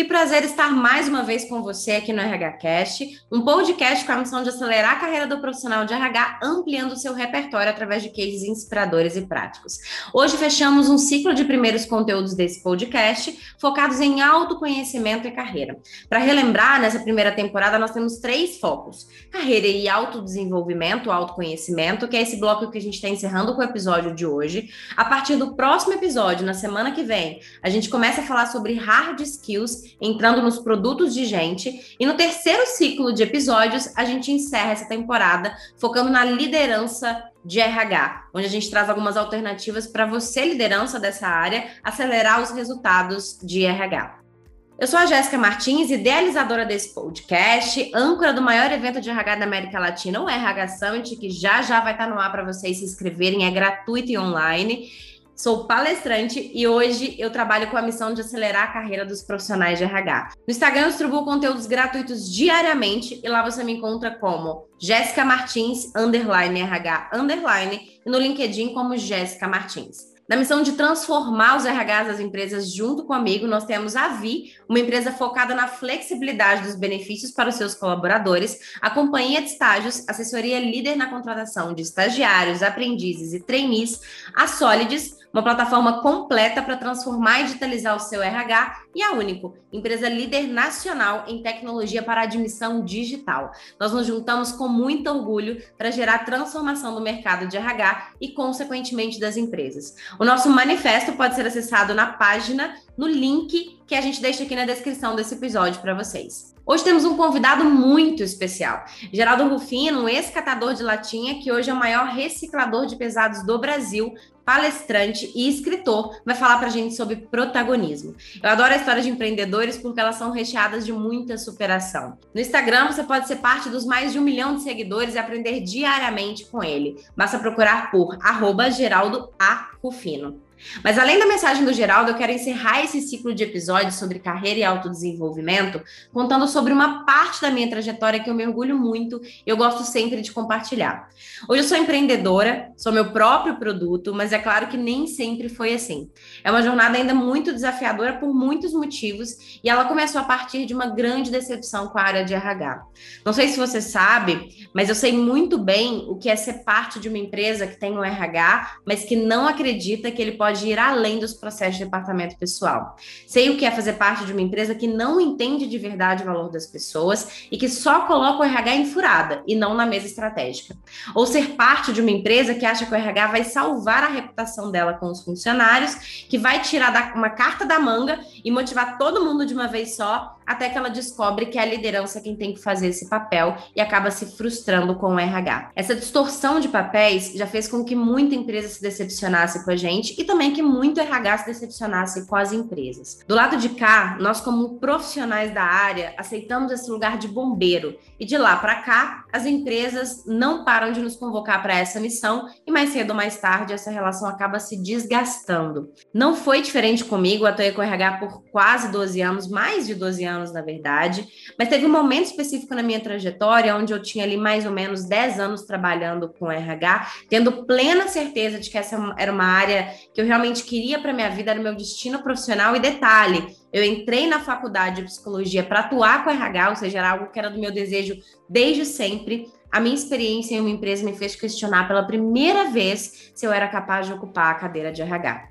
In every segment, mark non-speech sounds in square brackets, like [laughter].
Que prazer estar mais uma vez com você aqui no RH Cast, um podcast com a missão de acelerar a carreira do profissional de RH, ampliando o seu repertório através de cases inspiradores e práticos. Hoje fechamos um ciclo de primeiros conteúdos desse podcast, focados em autoconhecimento e carreira. Para relembrar, nessa primeira temporada nós temos três focos: carreira e autodesenvolvimento, autoconhecimento, que é esse bloco que a gente está encerrando com o episódio de hoje. A partir do próximo episódio, na semana que vem, a gente começa a falar sobre hard skills entrando nos produtos de gente. E no terceiro ciclo de episódios, a gente encerra essa temporada focando na liderança de RH, onde a gente traz algumas alternativas para você, liderança dessa área, acelerar os resultados de RH. Eu sou a Jéssica Martins, idealizadora desse podcast, âncora do maior evento de RH da América Latina, o RH Summit, que já já vai estar no ar para vocês se inscreverem, é gratuito e online. Sou palestrante e hoje eu trabalho com a missão de acelerar a carreira dos profissionais de RH. No Instagram eu distribuo conteúdos gratuitos diariamente e lá você me encontra como Jéssica Martins, underline RH, underline, e no LinkedIn como Jéssica Martins. Na missão de transformar os RHs das empresas junto comigo, nós temos a Vi, uma empresa focada na flexibilidade dos benefícios para os seus colaboradores, a companhia de estágios, assessoria líder na contratação de estagiários, aprendizes e trainees, a Solides, uma plataforma completa para transformar e digitalizar o seu RH e a Único, empresa líder nacional em tecnologia para admissão digital. Nós nos juntamos com muito orgulho para gerar transformação do mercado de RH e, consequentemente, das empresas. O nosso manifesto pode ser acessado na página, no link que a gente deixa aqui na descrição desse episódio para vocês. Hoje temos um convidado muito especial, Geraldo Rufino, um ex-catador de latinha, que hoje é o maior reciclador de pesados do Brasil, palestrante e escritor, vai falar para a gente sobre protagonismo. Eu adoro a história de empreendedores porque elas são recheadas de muita superação. No Instagram, você pode ser parte dos mais de um milhão de seguidores e aprender diariamente com ele. Basta procurar por arroba Geraldo A. Rufino. Mas além da mensagem do Geraldo, eu quero encerrar esse ciclo de episódios sobre carreira e autodesenvolvimento contando sobre uma parte da minha trajetória que eu me orgulho muito e eu gosto sempre de compartilhar. Hoje eu sou empreendedora, sou meu próprio produto, mas é claro que nem sempre foi assim. É uma jornada ainda muito desafiadora por muitos motivos e ela começou a partir de uma grande decepção com a área de RH. Não sei se você sabe, mas eu sei muito bem o que é ser parte de uma empresa que tem um RH, mas que não acredita que ele pode pode ir além dos processos de departamento pessoal. Sei o que é fazer parte de uma empresa que não entende de verdade o valor das pessoas e que só coloca o RH em furada e não na mesa estratégica. Ou ser parte de uma empresa que acha que o RH vai salvar a reputação dela com os funcionários, que vai tirar uma carta da manga e motivar todo mundo de uma vez só, até que ela descobre que é a liderança quem tem que fazer esse papel e acaba se frustrando com o RH. Essa distorção de papéis já fez com que muita empresa se decepcionasse com a gente e também que muito RH se decepcionasse com as empresas. Do lado de cá, nós, como profissionais da área, aceitamos esse lugar de bombeiro. E de lá para cá, as empresas não param de nos convocar para essa missão e mais cedo ou mais tarde essa relação acaba se desgastando. Não foi diferente comigo, atuei com RH por quase 12 anos, mais de 12 anos na verdade, mas teve um momento específico na minha trajetória onde eu tinha ali mais ou menos 10 anos trabalhando com RH, tendo plena certeza de que essa era uma área que eu realmente queria para minha vida, era o meu destino profissional. E detalhe, eu entrei na faculdade de psicologia para atuar com RH, ou seja, era algo que era do meu desejo desde sempre. A minha experiência em uma empresa me fez questionar pela primeira vez se eu era capaz de ocupar a cadeira de RH.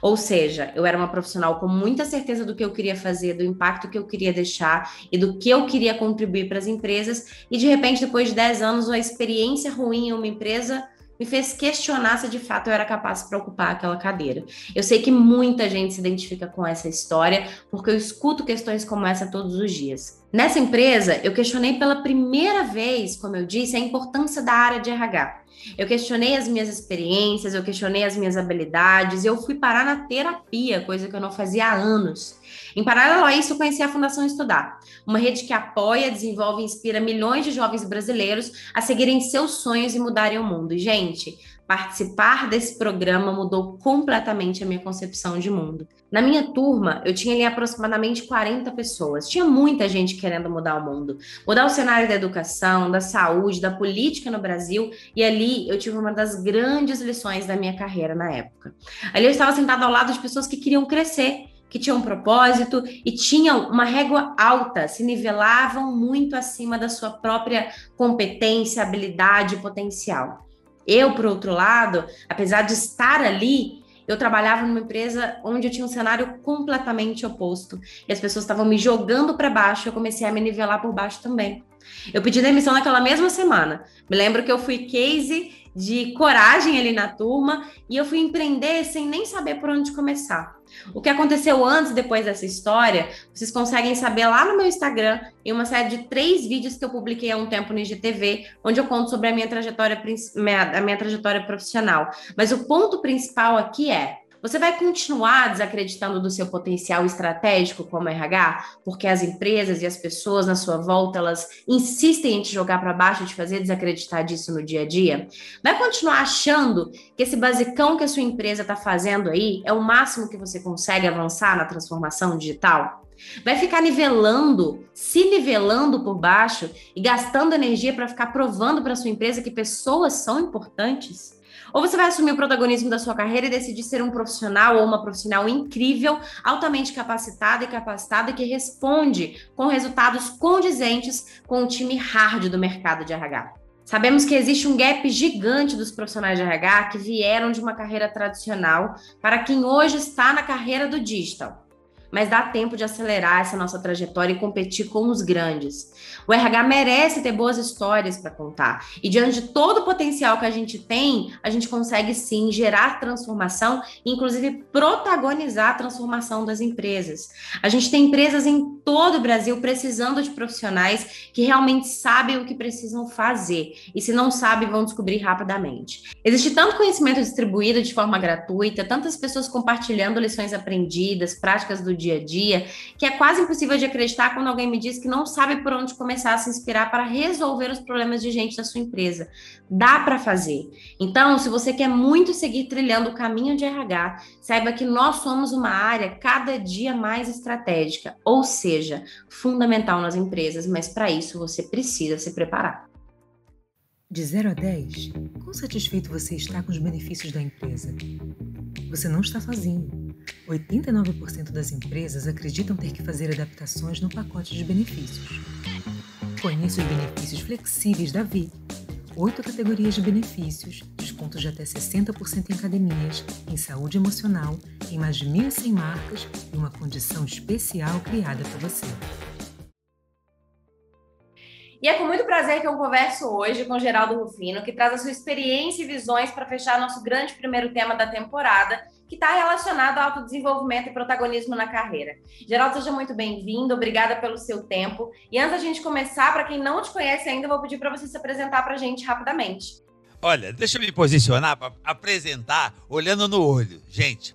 Ou seja, eu era uma profissional com muita certeza do que eu queria fazer, do impacto que eu queria deixar e do que eu queria contribuir para as empresas, e de repente, depois de 10 anos, uma experiência ruim em uma empresa me fez questionar se de fato eu era capaz para ocupar aquela cadeira. Eu sei que muita gente se identifica com essa história, porque eu escuto questões como essa todos os dias. Nessa empresa, eu questionei pela primeira vez, como eu disse, a importância da área de RH. Eu questionei as minhas experiências, eu questionei as minhas habilidades, eu fui parar na terapia, coisa que eu não fazia há anos. Em paralelo a isso, eu conheci a Fundação Estudar, uma rede que apoia, desenvolve e inspira milhões de jovens brasileiros a seguirem seus sonhos e mudarem o mundo. E, gente, participar desse programa mudou completamente a minha concepção de mundo. Na minha turma, eu tinha ali aproximadamente 40 pessoas. Tinha muita gente querendo mudar o mundo, mudar o cenário da educação, da saúde, da política no Brasil, e ali eu tive uma das grandes lições da minha carreira na época. Ali eu estava sentada ao lado de pessoas que queriam crescer, que tinham um propósito e tinham uma régua alta, se nivelavam muito acima da sua própria competência, habilidade e potencial. Eu, por outro lado, apesar de estar ali, eu trabalhava numa empresa onde eu tinha um cenário completamente oposto. E as pessoas estavam me jogando para baixo, eu comecei a me nivelar por baixo também. Eu pedi demissão naquela mesma semana. Me lembro que eu fui case de coragem ali na turma e eu fui empreender sem nem saber por onde começar. O que aconteceu antes e depois dessa história, vocês conseguem saber lá no meu Instagram, em uma série de três vídeos que eu publiquei há um tempo no IGTV, onde eu conto sobre a minha trajetória, a minha trajetória profissional. Mas o ponto principal aqui é você vai continuar desacreditando do seu potencial estratégico como RH, porque as empresas e as pessoas na sua volta elas insistem em te jogar para baixo te fazer desacreditar disso no dia a dia? Vai continuar achando que esse basicão que a sua empresa está fazendo aí é o máximo que você consegue avançar na transformação digital? Vai ficar nivelando, se nivelando por baixo e gastando energia para ficar provando para sua empresa que pessoas são importantes? Ou você vai assumir o protagonismo da sua carreira e decidir ser um profissional ou uma profissional incrível, altamente capacitada e capacitada que responde com resultados condizentes com o time hard do mercado de RH. Sabemos que existe um gap gigante dos profissionais de RH que vieram de uma carreira tradicional para quem hoje está na carreira do digital mas dá tempo de acelerar essa nossa trajetória e competir com os grandes. O RH merece ter boas histórias para contar. E diante de todo o potencial que a gente tem, a gente consegue sim gerar transformação, inclusive protagonizar a transformação das empresas. A gente tem empresas em todo o Brasil precisando de profissionais que realmente sabem o que precisam fazer. E se não sabem, vão descobrir rapidamente. Existe tanto conhecimento distribuído de forma gratuita, tantas pessoas compartilhando lições aprendidas, práticas do dia a dia, que é quase impossível de acreditar quando alguém me diz que não sabe por onde começar a se inspirar para resolver os problemas de gente da sua empresa. Dá para fazer. Então, se você quer muito seguir trilhando o caminho de RH, saiba que nós somos uma área cada dia mais estratégica, ou seja, fundamental nas empresas, mas para isso você precisa se preparar. De 0 a 10, quão satisfeito você está com os benefícios da empresa? Você não está sozinho. 89% das empresas acreditam ter que fazer adaptações no pacote de benefícios. Conheça os benefícios flexíveis da Vi. Oito categorias de benefícios, descontos de até 60% em academias, em saúde emocional, em mais de 1.100 marcas e uma condição especial criada para você. E é com muito prazer que eu converso hoje com Geraldo Rufino, que traz a sua experiência e visões para fechar nosso grande primeiro tema da temporada, que está relacionado ao autodesenvolvimento e protagonismo na carreira. Geraldo, seja muito bem-vindo, obrigada pelo seu tempo. E antes da gente começar, para quem não te conhece ainda, vou pedir para você se apresentar para a gente rapidamente. Olha, deixa eu me posicionar para apresentar olhando no olho. Gente,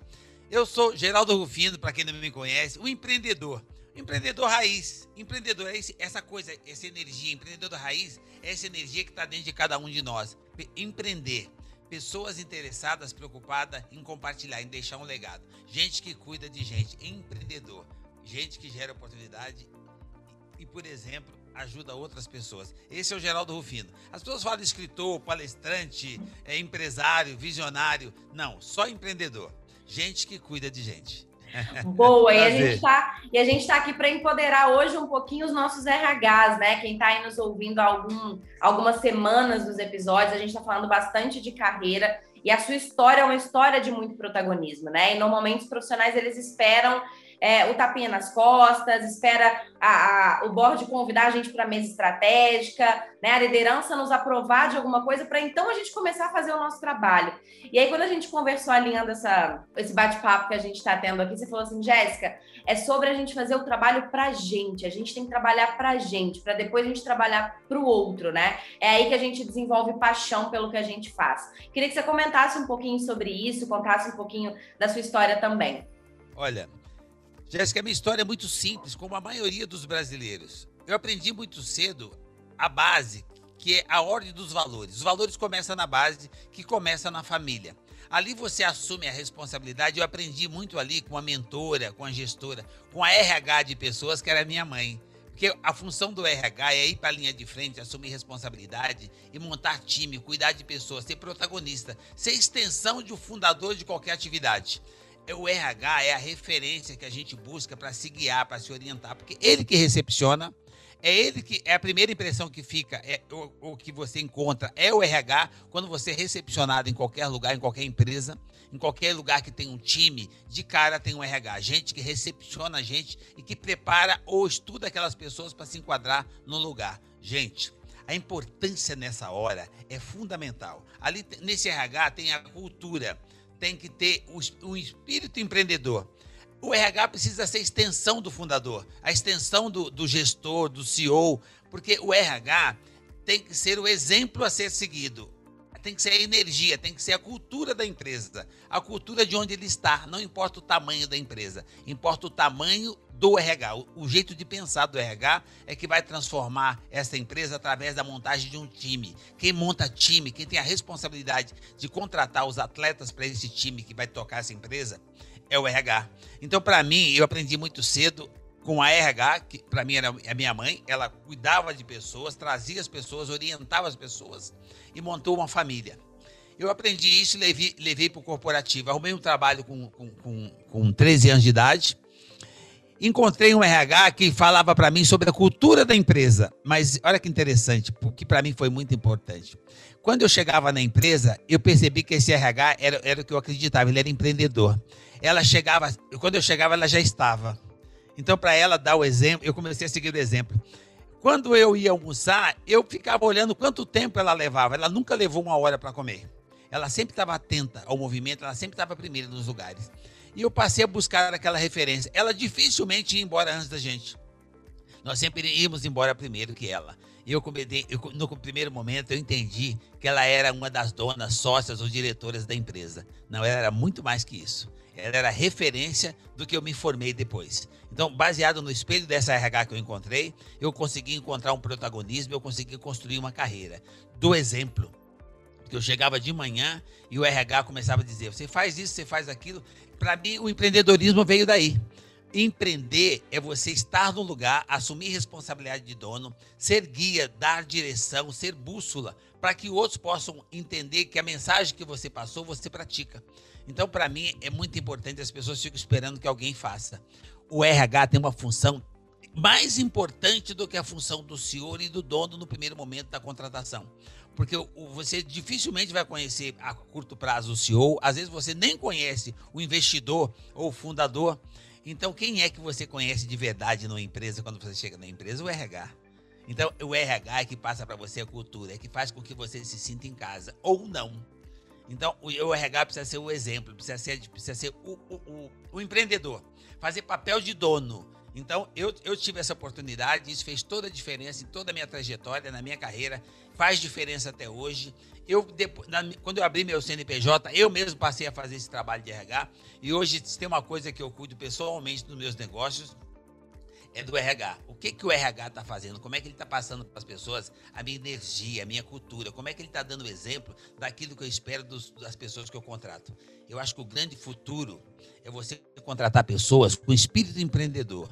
eu sou Geraldo Rufino, para quem não me conhece, um empreendedor. Empreendedor raiz. Empreendedor é essa coisa, essa energia. Empreendedor raiz é essa energia que está dentro de cada um de nós. Empreender pessoas interessadas, preocupadas em compartilhar, em deixar um legado. Gente que cuida de gente, empreendedor, gente que gera oportunidade e, por exemplo, ajuda outras pessoas. Esse é o Geraldo Rufino. As pessoas falam escritor, palestrante, é, empresário, visionário. Não, só empreendedor. Gente que cuida de gente. [laughs] Boa, e a gente tá, e a gente está aqui para empoderar hoje um pouquinho os nossos RHs, né? Quem está aí nos ouvindo algum, algumas semanas dos episódios, a gente está falando bastante de carreira e a sua história é uma história de muito protagonismo, né? E normalmente os profissionais eles esperam é, o tapinha nas costas, espera a, a, o board convidar a gente para a mesa estratégica, né, a liderança nos aprovar de alguma coisa para então a gente começar a fazer o nosso trabalho. E aí, quando a gente conversou alinhando essa, esse bate-papo que a gente está tendo aqui, você falou assim, Jéssica, é sobre a gente fazer o trabalho para a gente, a gente tem que trabalhar para a gente, para depois a gente trabalhar para o outro, né? É aí que a gente desenvolve paixão pelo que a gente faz. Queria que você comentasse um pouquinho sobre isso, contasse um pouquinho da sua história também. Olha, Jéssica, a minha história é muito simples, como a maioria dos brasileiros. Eu aprendi muito cedo a base, que é a ordem dos valores. Os valores começam na base, que começa na família. Ali você assume a responsabilidade. Eu aprendi muito ali com a mentora, com a gestora, com a RH de pessoas, que era minha mãe. Porque a função do RH é ir para a linha de frente, assumir responsabilidade e montar time, cuidar de pessoas, ser protagonista, ser extensão de um fundador de qualquer atividade. O RH é a referência que a gente busca para se guiar, para se orientar, porque ele que recepciona, é ele que é a primeira impressão que fica, é o, o que você encontra é o RH quando você é recepcionado em qualquer lugar, em qualquer empresa, em qualquer lugar que tem um time, de cara tem um RH, gente que recepciona a gente e que prepara ou estuda aquelas pessoas para se enquadrar no lugar. Gente, a importância nessa hora é fundamental. Ali nesse RH tem a cultura, tem que ter um espírito empreendedor o RH precisa ser extensão do fundador, a extensão do, do gestor, do CEO, porque o RH tem que ser o exemplo a ser seguido. Tem que ser a energia, tem que ser a cultura da empresa, a cultura de onde ele está. Não importa o tamanho da empresa, importa o tamanho do RH. O, jeito de pensar do RH é que vai transformar essa empresa através da montagem de um time. Quem monta time, quem tem a responsabilidade de contratar os atletas para esse time que vai tocar essa empresa, é o RH. Então, para mim, eu aprendi muito cedo com a RH, que para mim era a minha mãe, ela cuidava de pessoas, trazia as pessoas, orientava as pessoas e montou uma família. Eu aprendi isso e levei, levei para o corporativo. Arrumei um trabalho com, com, com, com 13 anos de idade. Encontrei um RH que falava para mim sobre a cultura da empresa. Mas olha que interessante, porque para mim foi muito importante. Quando eu chegava na empresa, eu percebi que esse RH era, era o que eu acreditava, ele era empreendedor ela chegava, quando eu chegava, ela já estava. Então, para ela dar o exemplo, eu comecei a seguir o exemplo. Quando eu ia almoçar, eu ficava olhando quanto tempo ela levava. Ela nunca levou uma hora para comer. Ela sempre estava atenta ao movimento, ela sempre estava primeiro nos lugares. E eu passei a buscar aquela referência. Ela dificilmente ia embora antes da gente. Nós sempre íamos embora primeiro que ela. E eu, eu, no primeiro momento eu entendi que ela era uma das donas, sócias ou diretoras da empresa. Não, ela era muito mais que isso ela era referência do que eu me formei depois. Então, baseado no espelho dessa RH que eu encontrei, eu consegui encontrar um protagonismo, eu consegui construir uma carreira. Do exemplo, que eu chegava de manhã e o RH começava a dizer: você faz isso, você faz aquilo. Para mim, o empreendedorismo veio daí. Empreender é você estar no lugar, assumir responsabilidade de dono, ser guia, dar direção, ser bússola, para que outros possam entender que a mensagem que você passou, você pratica. Então, para mim, é muito importante as pessoas ficam esperando que alguém faça. O RH tem uma função mais importante do que a função do senhor e do dono no primeiro momento da contratação. Porque você dificilmente vai conhecer a curto prazo o CEO, às vezes você nem conhece o investidor ou o fundador. Então, quem é que você conhece de verdade numa empresa quando você chega na empresa? O RH. Então, o RH é que passa para você a cultura, é que faz com que você se sinta em casa ou não. Então, o, RH precisa ser o exemplo, precisa ser, precisa ser o, o, o, o empreendedor, fazer papel de dono. Então, eu, eu tive essa oportunidade, isso fez toda a diferença em toda a minha trajetória, na minha carreira, faz diferença até hoje. Eu, depois, na, quando eu abri meu CNPJ, eu mesmo passei a fazer esse trabalho de RH, e hoje tem uma coisa que eu cuido pessoalmente dos meus negócios, é do RH. O que, que o RH está fazendo? Como é que ele está passando para as pessoas a minha energia, a minha cultura? Como é que ele está dando exemplo daquilo que eu espero dos, das pessoas que eu contrato? Eu acho que o grande futuro é você contratar pessoas com espírito empreendedor.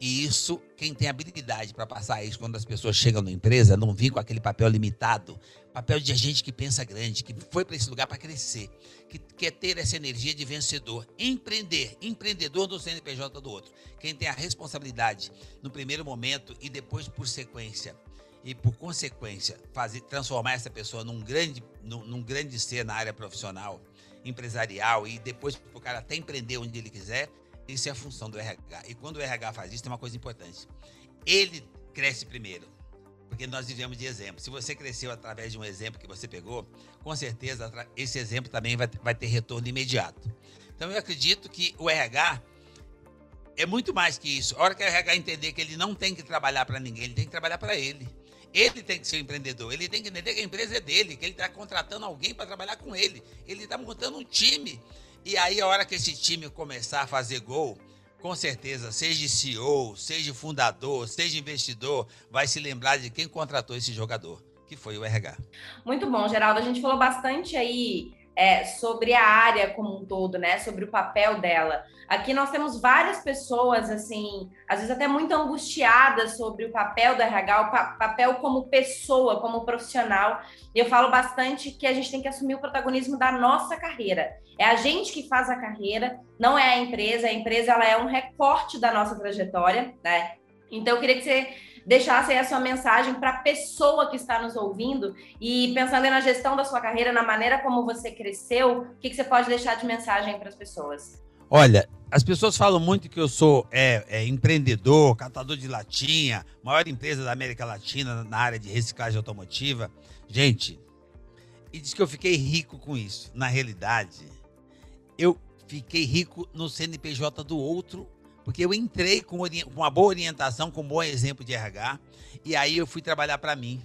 E isso, quem tem habilidade para passar isso quando as pessoas chegam na empresa, não vir com aquele papel limitado, papel de gente que pensa grande, que foi para esse lugar para crescer, que quer ter essa energia de vencedor, empreender, empreendedor do CNPJ do outro. Quem tem a responsabilidade no primeiro momento e depois por sequência e por consequência fazer transformar essa pessoa num grande num, num grande ser na área profissional, empresarial e depois o cara até empreender onde ele quiser, isso é a função do RH. E quando o RH faz isso, tem uma coisa importante. Ele cresce primeiro, porque nós vivemos de exemplo. Se você cresceu através de um exemplo que você pegou, com certeza esse exemplo também vai, ter retorno imediato. Então eu acredito que o RH é muito mais que isso. A hora que o RH entender que ele não tem que trabalhar para ninguém, ele tem que trabalhar para ele. Ele tem que ser empreendedor, ele tem que entender que a empresa é dele, que ele está contratando alguém para trabalhar com ele. Ele está montando um time. E aí, a hora que esse time começar a fazer gol, com certeza, seja CEO, seja fundador, seja investidor, vai se lembrar de quem contratou esse jogador, que foi o RH. Muito bom, Geraldo. A gente falou bastante aí é, sobre a área como um todo, né? Sobre o papel dela. Aqui nós temos várias pessoas, assim, às vezes até muito angustiadas sobre o papel do RH, o pa papel como pessoa, como profissional. E eu falo bastante que a gente tem que assumir o protagonismo da nossa carreira. É a gente que faz a carreira, não é a empresa. A empresa ela é um recorte da nossa trajetória, né? Então eu queria que você deixasse aí a sua mensagem para a pessoa que está nos ouvindo e pensando na gestão da sua carreira, na maneira como você cresceu, o que, que você pode deixar de mensagem para as pessoas? Olha, as pessoas falam muito que eu sou é, é, empreendedor, catador de latinha, maior empresa da América Latina na área de reciclagem automotiva. Gente, e diz que eu fiquei rico com isso. Na realidade, eu fiquei rico no CNPJ do outro porque eu entrei com, uma boa orientação, com um bom exemplo de RH, e aí eu fui trabalhar para mim.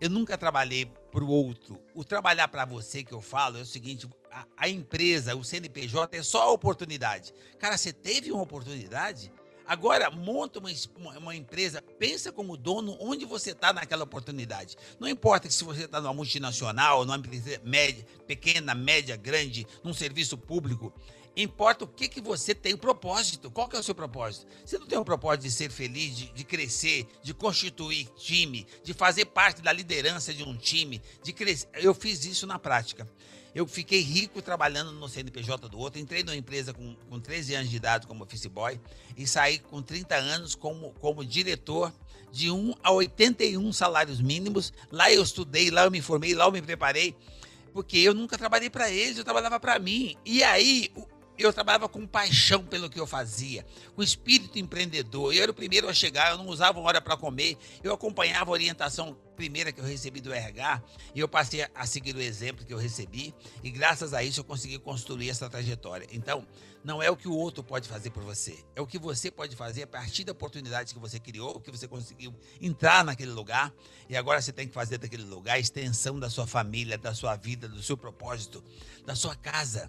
Eu nunca trabalhei para o outro. O trabalhar para você que eu falo é o seguinte: a, a, empresa, o CNPJ é só a oportunidade. Cara, você teve uma oportunidade? Agora, monta uma, uma empresa, pensa como dono onde você está naquela oportunidade. Não importa se você está numa multinacional, numa empresa média, pequena, média, grande, num serviço público. Importa o que, que você tem, o propósito. Qual que é o seu propósito? Você não tem o propósito de ser feliz, de, de crescer, de constituir time, de fazer parte da liderança de um time, de crescer. Eu fiz isso na prática. Eu fiquei rico trabalhando no CNPJ do outro. Entrei numa empresa com, com 13 anos de idade como office boy e saí com 30 anos como, como diretor de 1 a 81 salários mínimos. Lá eu estudei, lá eu me formei, lá eu me preparei, porque eu nunca trabalhei para eles, eu trabalhava para mim. E aí eu trabalhava com paixão pelo que eu fazia, com espírito empreendedor. Eu era o primeiro a chegar, eu não usava hora para comer, eu acompanhava a orientação primeira que eu recebi do RH e eu passei a seguir o exemplo que eu recebi e graças a isso eu consegui construir essa trajetória. Então, não é o que o outro pode fazer por você, é o que você pode fazer a partir da oportunidade que você criou, que você conseguiu entrar naquele lugar e agora você tem que fazer daquele lugar a extensão da sua família, da sua vida, do seu propósito, da sua casa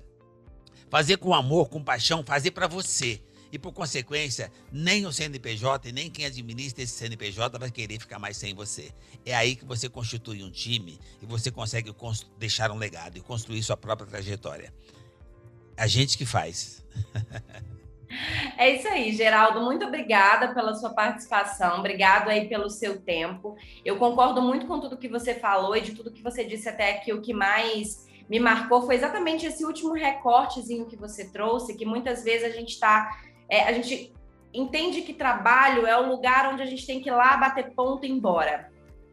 fazer com amor, com paixão, fazer para você. E por consequência, nem o CNPJ e nem quem administra esse CNPJ vai querer ficar mais sem você. É aí que você constitui um time e você consegue deixar um legado e construir sua própria trajetória. A gente que faz. [laughs] É isso aí, Geraldo. Muito obrigada pela sua participação. Obrigado aí pelo seu tempo. Eu concordo muito com tudo que você falou e de tudo que você disse até aqui. O que mais me marcou foi exatamente esse último recortezinho que você trouxe, que muitas vezes a gente está. É, a gente entende que trabalho é o lugar onde a gente tem que ir lá bater ponto e ir embora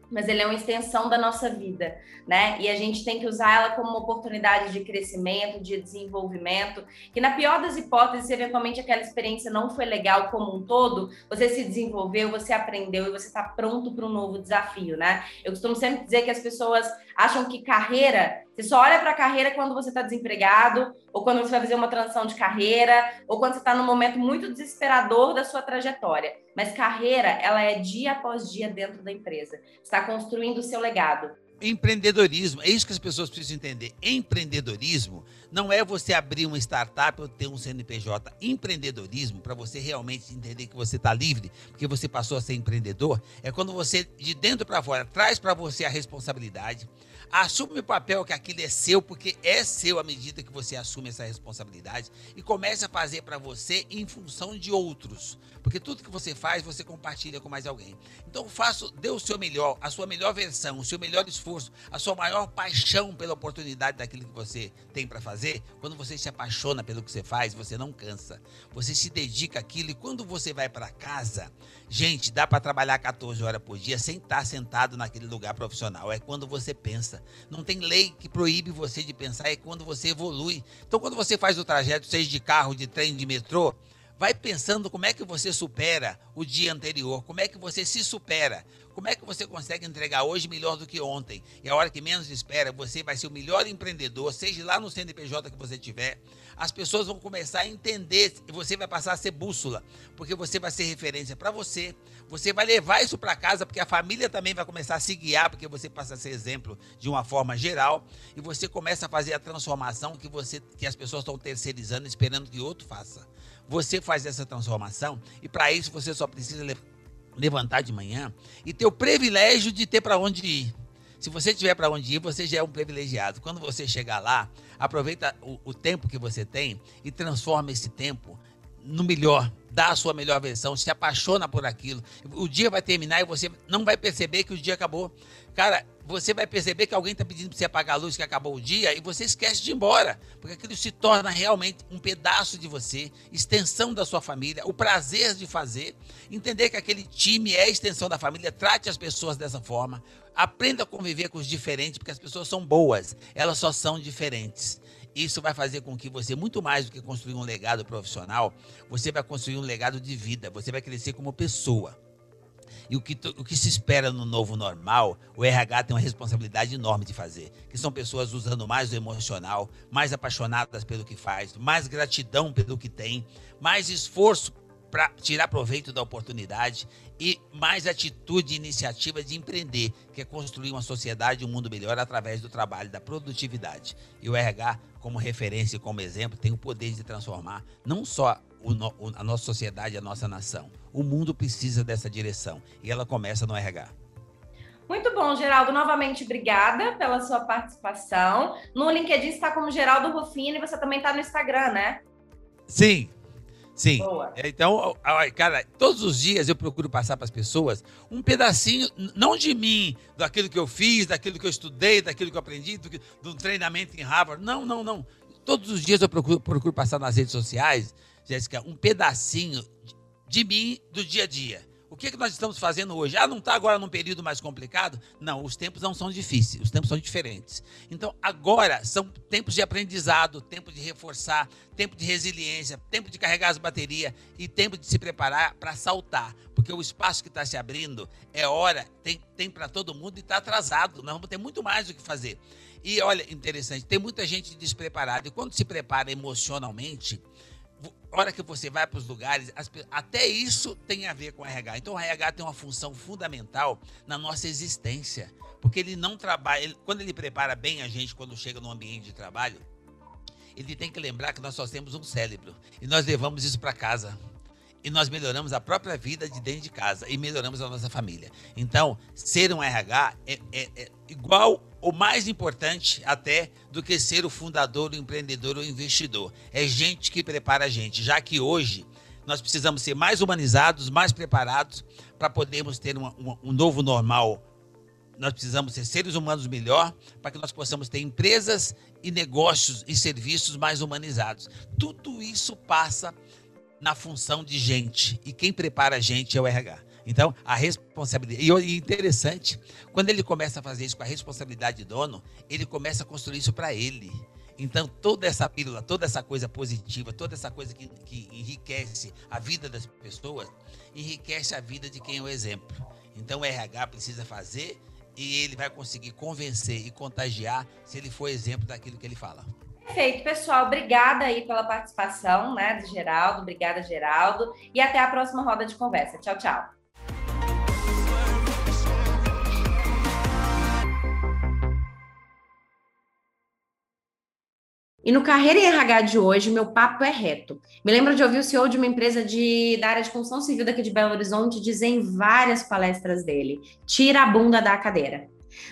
mas ele é uma extensão da nossa vida, né? E a gente tem que usar ela como uma oportunidade de crescimento, de desenvolvimento, que na pior das hipóteses, se eventualmente aquela experiência não foi legal como um todo, você se desenvolveu, você aprendeu e você está pronto para um novo desafio, né? Eu costumo sempre dizer que as pessoas acham que carreira, você só olha para carreira quando você está desempregado, ou quando você vai fazer uma transição de carreira, ou quando você está num momento muito desesperador da sua trajetória. Mas carreira, ela é dia após dia dentro da empresa. Está construindo o seu legado. Empreendedorismo, é isso que as pessoas precisam entender. Empreendedorismo não é você abrir uma startup ou ter um CNPJ. Empreendedorismo, para você realmente entender que você está livre, porque você passou a ser empreendedor, é quando você, de dentro para fora, traz para você a responsabilidade, Assume o papel que aquilo é seu, porque é seu à medida que você assume essa responsabilidade e comece a fazer para você em função de outros. Porque tudo que você faz, você compartilha com mais alguém. Então, faça, dê o seu melhor, a sua melhor versão, o seu melhor esforço, a sua maior paixão pela oportunidade daquilo que você tem para fazer. Quando você se apaixona pelo que você faz, você não cansa. Você se dedica àquilo e quando você vai para casa, gente, dá para trabalhar 14 horas por dia sem estar sentado naquele lugar profissional. É quando você pensa pensa. Não tem lei que proíbe você de pensar, é quando você evolui. Então, quando você faz o trajeto, seja de carro, de trem, de metrô, vai pensando como é que você supera o dia anterior, como é que você se supera, como é que você consegue entregar hoje melhor do que ontem. E a hora que menos espera, você vai ser o melhor empreendedor, seja lá no CNPJ que você tiver. As pessoas vão começar a entender e você vai passar a ser bússola, porque você vai ser referência para você, você vai levar isso para casa, porque a família também vai começar a se guiar, porque você passa a ser exemplo de uma forma geral, e você começa a fazer a transformação que, você, que as pessoas estão terceirizando, esperando que outro faça. Você faz essa transformação, e para isso você só precisa levantar de manhã e ter o privilégio de ter para onde ir. Se você tiver para onde ir, você já é um privilegiado. Quando você chegar lá, aproveita o, o tempo que você tem e transforma esse tempo no melhor, dá a sua melhor versão, se apaixona por aquilo. O dia vai terminar e você não vai perceber que o dia acabou. Cara, você vai perceber que alguém está pedindo para você apagar a luz que acabou o dia e você esquece de ir embora, porque aquilo se torna realmente um pedaço de você, extensão da sua família, o prazer de fazer, entender que aquele time é extensão da família, trate as pessoas dessa forma, aprenda a conviver com os diferentes, porque as pessoas são boas, elas só são diferentes. Isso vai fazer com que você, muito mais do que construir um legado profissional, você vai construir um legado de vida, você vai crescer como pessoa. E o que, o que se espera no novo normal, o RH tem uma responsabilidade enorme de fazer. Que são pessoas usando mais o emocional, mais apaixonadas pelo que faz, mais gratidão pelo que tem, mais esforço para tirar proveito da oportunidade e mais atitude e iniciativa de empreender, que é construir uma sociedade e um mundo melhor através do trabalho, da produtividade. E o RH, como referência e como exemplo, tem o poder de transformar não só o, a nossa sociedade, a nossa nação. O mundo precisa dessa direção e ela começa no RH. Muito bom, Geraldo. Novamente, obrigada pela sua participação. No LinkedIn está como Geraldo Rufino e você também está no Instagram, né? Sim, Sim. Boa. É, então, cara, todos os dias eu procuro passar para as pessoas um pedacinho, não de mim, daquilo que eu fiz, daquilo que eu estudei, daquilo que eu aprendi, do, do treinamento em Harvard. Não, não, não. Todos os dias eu procuro, procuro passar nas redes sociais Jéssica, um pedacinho de mim do dia a dia. O que, é que nós estamos fazendo hoje? Ah, não está agora num período mais complicado? Não, os tempos não são difíceis, os tempos são diferentes. Então, agora são tempos de aprendizado, tempo de reforçar, tempo de resiliência, tempo de carregar as baterias e tempo de se preparar para saltar. Porque o espaço que está se abrindo é hora, tem, tem para todo mundo e está atrasado. Nós vamos ter muito mais do que fazer. E olha, interessante, tem muita gente despreparada. E quando se prepara emocionalmente, hora que você vai para os lugares, as, até isso tem a ver com o RH. Então o RH tem uma função fundamental na nossa existência, porque ele não trabalha, ele, quando ele prepara bem a gente quando chega no ambiente de trabalho, ele tem que lembrar que nós só temos um cérebro e nós levamos isso para casa. E nós melhoramos a própria vida de dentro de casa e melhoramos a nossa família. Então, ser um RH é, é, é igual o mais importante até do que ser o fundador, o empreendedor ou investidor. É gente que prepara a gente, já que hoje nós precisamos ser mais humanizados, mais preparados para podermos ter uma, uma, um novo normal. Nós precisamos ser seres humanos melhor para que nós possamos ter empresas e negócios e serviços mais humanizados. Tudo isso passa na função de gente e quem prepara a gente é o RH. Então, a responsabilidade. E interessante, quando ele começa a fazer isso com a responsabilidade de dono, ele começa a construir isso para ele. Então, toda essa pílula, toda essa coisa positiva, toda essa coisa que, que enriquece a vida das pessoas, enriquece a vida de quem é o exemplo. Então, o RH precisa fazer e ele vai conseguir convencer e contagiar se ele for exemplo daquilo que ele fala. Perfeito, pessoal. Obrigada aí pela participação, né, do Geraldo. Obrigada, Geraldo. E até a próxima roda de conversa. Tchau, tchau. E no Carreira em RH de hoje, meu papo é reto. Me lembro de ouvir o CEO de uma empresa de, da área de construção civil daqui de Belo Horizonte dizer em várias palestras dele: tira a bunda da cadeira.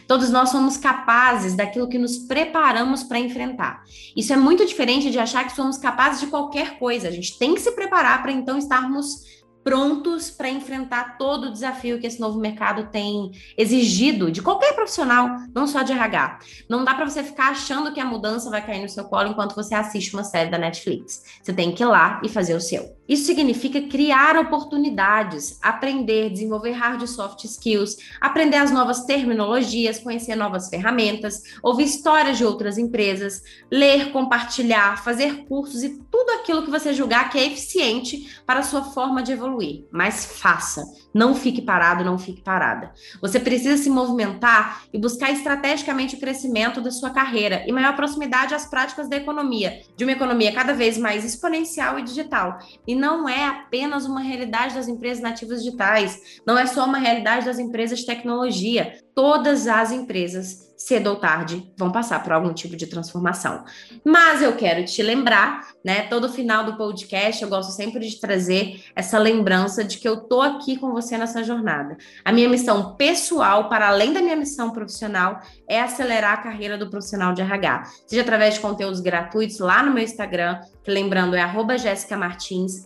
Todos nós somos capazes daquilo que nos preparamos para enfrentar. Isso é muito diferente de achar que somos capazes de qualquer coisa. A gente tem que se preparar para então estarmos prontos para enfrentar todo o desafio que esse novo mercado tem exigido de qualquer profissional, não só de RH. Não dá para você ficar achando que a mudança vai cair no seu colo enquanto você assiste uma série da Netflix. Você tem que ir lá e fazer o seu. Isso significa criar oportunidades, aprender, desenvolver hard e soft skills, aprender as novas terminologias, conhecer novas ferramentas, ouvir histórias de outras empresas, ler, compartilhar, fazer cursos e tudo aquilo que você julgar que é eficiente para a sua forma de evoluir. Mas faça. Não fique parado, não fique parada. Você precisa se movimentar e buscar estrategicamente o crescimento da sua carreira e maior proximidade às práticas da economia, de uma economia cada vez mais exponencial e digital. E não é apenas uma realidade das empresas nativas digitais, não é só uma realidade das empresas de tecnologia. Todas as empresas cedo ou tarde, vão passar por algum tipo de transformação. Mas eu quero te lembrar, né? Todo final do podcast eu gosto sempre de trazer essa lembrança de que eu tô aqui com você nessa jornada. A minha missão pessoal, para além da minha missão profissional, é acelerar a carreira do profissional de RH, seja através de conteúdos gratuitos lá no meu Instagram, que lembrando é arroba Jéssica Martins,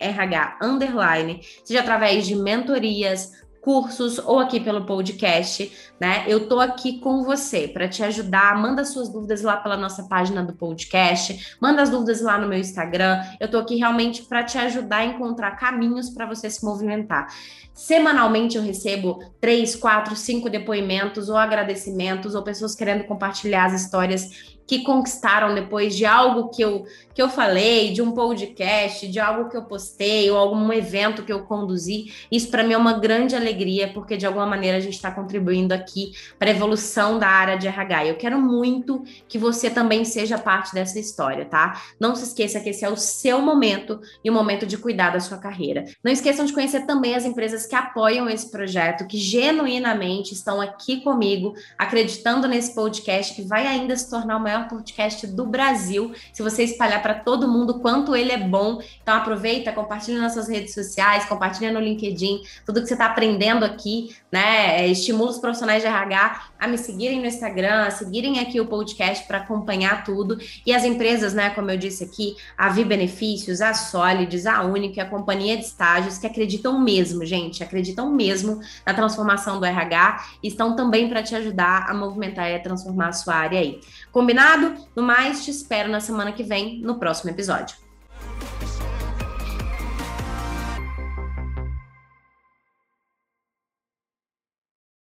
RH, seja através de mentorias, cursos ou aqui pelo podcast, né? Eu tô aqui com você para te ajudar. Manda suas dúvidas lá pela nossa página do podcast, manda as dúvidas lá no meu Instagram. Eu tô aqui realmente para te ajudar a encontrar caminhos para você se movimentar. Semanalmente eu recebo três, quatro, cinco depoimentos ou agradecimentos ou pessoas querendo compartilhar as histórias que conquistaram depois de algo que eu, que eu falei, de um podcast, de algo que eu postei, ou algum evento que eu conduzi. Isso para mim é uma grande alegria, porque de alguma maneira a gente está contribuindo aqui para a evolução da área de RH. Eu quero muito que você também seja parte dessa história, tá? Não se esqueça que esse é o seu momento e o momento de cuidar da sua carreira. Não esqueçam de conhecer também as empresas que apoiam esse projeto, que genuinamente estão aqui comigo, acreditando nesse podcast que vai ainda se tornar o maior podcast do Brasil. Se você espalhar para todo mundo quanto ele é bom, então aproveita, compartilha nas suas redes sociais, compartilha no LinkedIn, tudo que você está aprendendo aqui, né? É, estimula os profissionais de RH a me seguirem no Instagram, a seguirem aqui o podcast para acompanhar tudo. E as empresas, né, como eu disse aqui, a Vi Benefícios, a Solides, a Única, a Companhia de Estágios, que acreditam mesmo, gente, acreditam mesmo na transformação do RH estão também para te ajudar a movimentar e a transformar a sua área aí combinado? No mais, te espero na semana que vem, no próximo episódio.